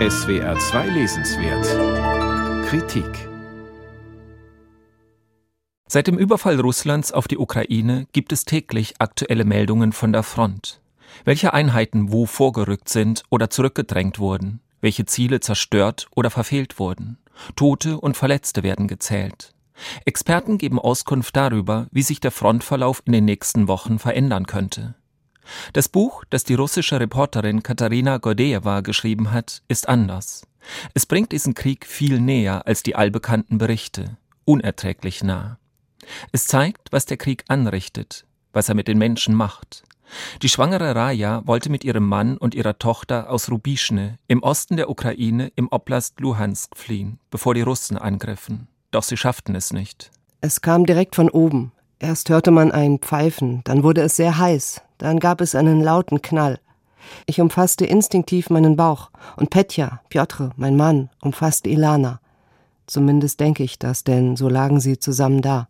SWR 2 Lesenswert Kritik Seit dem Überfall Russlands auf die Ukraine gibt es täglich aktuelle Meldungen von der Front. Welche Einheiten wo vorgerückt sind oder zurückgedrängt wurden, welche Ziele zerstört oder verfehlt wurden. Tote und Verletzte werden gezählt. Experten geben Auskunft darüber, wie sich der Frontverlauf in den nächsten Wochen verändern könnte. Das Buch, das die russische Reporterin Katharina Gordejewa geschrieben hat, ist anders. Es bringt diesen Krieg viel näher als die allbekannten Berichte, unerträglich nah. Es zeigt, was der Krieg anrichtet, was er mit den Menschen macht. Die schwangere Raja wollte mit ihrem Mann und ihrer Tochter aus Rubischne im Osten der Ukraine im Oblast Luhansk fliehen, bevor die Russen angriffen. Doch sie schafften es nicht. Es kam direkt von oben. Erst hörte man ein Pfeifen, dann wurde es sehr heiß, dann gab es einen lauten Knall. Ich umfasste instinktiv meinen Bauch und Petja, Piotr, mein Mann, umfasste Ilana. Zumindest denke ich das, denn so lagen sie zusammen da.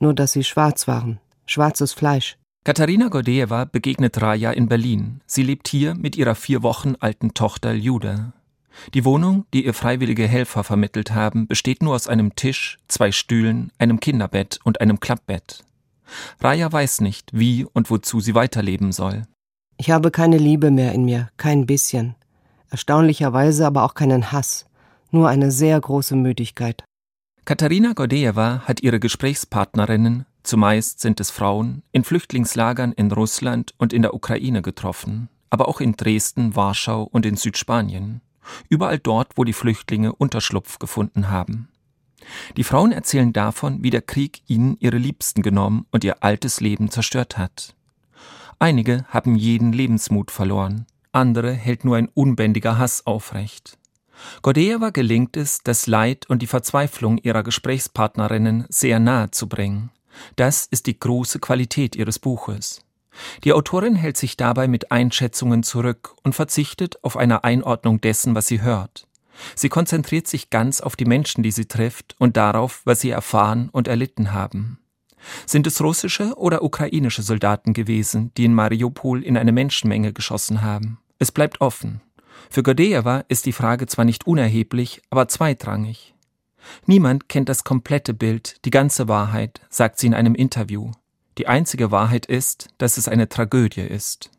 Nur dass sie schwarz waren, schwarzes Fleisch. Katharina Gordejewa begegnet Raja in Berlin. Sie lebt hier mit ihrer vier Wochen alten Tochter Ljuda. Die Wohnung, die ihr freiwillige Helfer vermittelt haben, besteht nur aus einem Tisch, zwei Stühlen, einem Kinderbett und einem Klappbett. Raja weiß nicht, wie und wozu sie weiterleben soll. Ich habe keine Liebe mehr in mir, kein bisschen. Erstaunlicherweise aber auch keinen Hass, nur eine sehr große Müdigkeit. Katharina Gordejewa hat ihre Gesprächspartnerinnen, zumeist sind es Frauen, in Flüchtlingslagern in Russland und in der Ukraine getroffen, aber auch in Dresden, Warschau und in Südspanien. Überall dort, wo die Flüchtlinge Unterschlupf gefunden haben. Die Frauen erzählen davon, wie der Krieg ihnen ihre Liebsten genommen und ihr altes Leben zerstört hat. Einige haben jeden Lebensmut verloren, andere hält nur ein unbändiger Hass aufrecht. Gordejewa gelingt es, das Leid und die Verzweiflung ihrer Gesprächspartnerinnen sehr nahe zu bringen. Das ist die große Qualität ihres Buches. Die Autorin hält sich dabei mit Einschätzungen zurück und verzichtet auf eine Einordnung dessen, was sie hört. Sie konzentriert sich ganz auf die Menschen, die sie trifft und darauf, was sie erfahren und erlitten haben. Sind es russische oder ukrainische Soldaten gewesen, die in Mariupol in eine Menschenmenge geschossen haben? Es bleibt offen. Für Gordejewa ist die Frage zwar nicht unerheblich, aber zweitrangig. Niemand kennt das komplette Bild, die ganze Wahrheit, sagt sie in einem Interview. Die einzige Wahrheit ist, dass es eine Tragödie ist.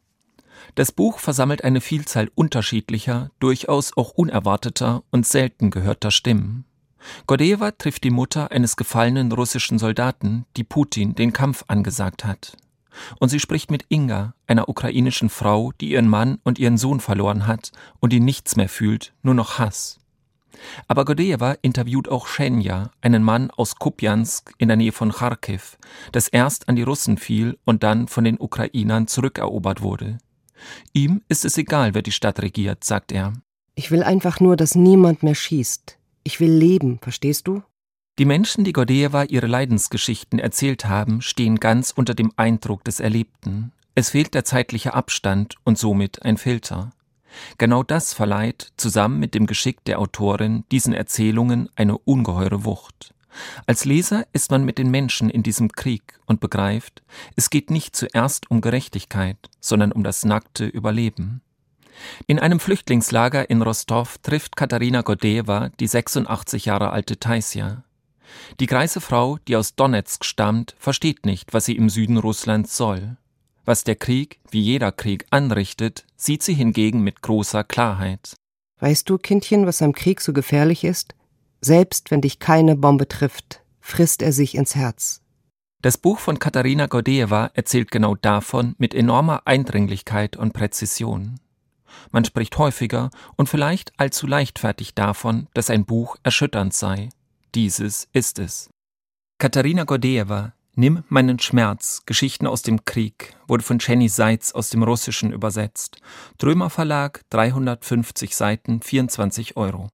Das Buch versammelt eine Vielzahl unterschiedlicher, durchaus auch unerwarteter und selten gehörter Stimmen. Gordejewa trifft die Mutter eines gefallenen russischen Soldaten, die Putin den Kampf angesagt hat. Und sie spricht mit Inga, einer ukrainischen Frau, die ihren Mann und ihren Sohn verloren hat und die nichts mehr fühlt, nur noch Hass. Aber Gordejewa interviewt auch Schenja, einen Mann aus Kupjansk in der Nähe von Kharkiv, das erst an die Russen fiel und dann von den Ukrainern zurückerobert wurde. Ihm ist es egal, wer die Stadt regiert, sagt er. Ich will einfach nur, dass niemand mehr schießt. Ich will leben, verstehst du? Die Menschen, die Gordejewa ihre Leidensgeschichten erzählt haben, stehen ganz unter dem Eindruck des Erlebten. Es fehlt der zeitliche Abstand und somit ein Filter. Genau das verleiht, zusammen mit dem Geschick der Autorin, diesen Erzählungen eine ungeheure Wucht. Als Leser ist man mit den Menschen in diesem Krieg und begreift, es geht nicht zuerst um Gerechtigkeit, sondern um das nackte Überleben. In einem Flüchtlingslager in Rostov trifft Katharina Godejewa die 86 Jahre alte Taisja. Die greise Frau, die aus Donetsk stammt, versteht nicht, was sie im Süden Russlands soll. Was der Krieg, wie jeder Krieg, anrichtet, sieht sie hingegen mit großer Klarheit. Weißt du, Kindchen, was am Krieg so gefährlich ist? Selbst wenn dich keine Bombe trifft, frisst er sich ins Herz. Das Buch von Katharina Gordejewa erzählt genau davon mit enormer Eindringlichkeit und Präzision. Man spricht häufiger und vielleicht allzu leichtfertig davon, dass ein Buch erschütternd sei. Dieses ist es. Katharina Gordejewa, Nimm meinen Schmerz, Geschichten aus dem Krieg, wurde von Jenny Seitz aus dem Russischen übersetzt. Drömer Verlag, 350 Seiten, 24 Euro.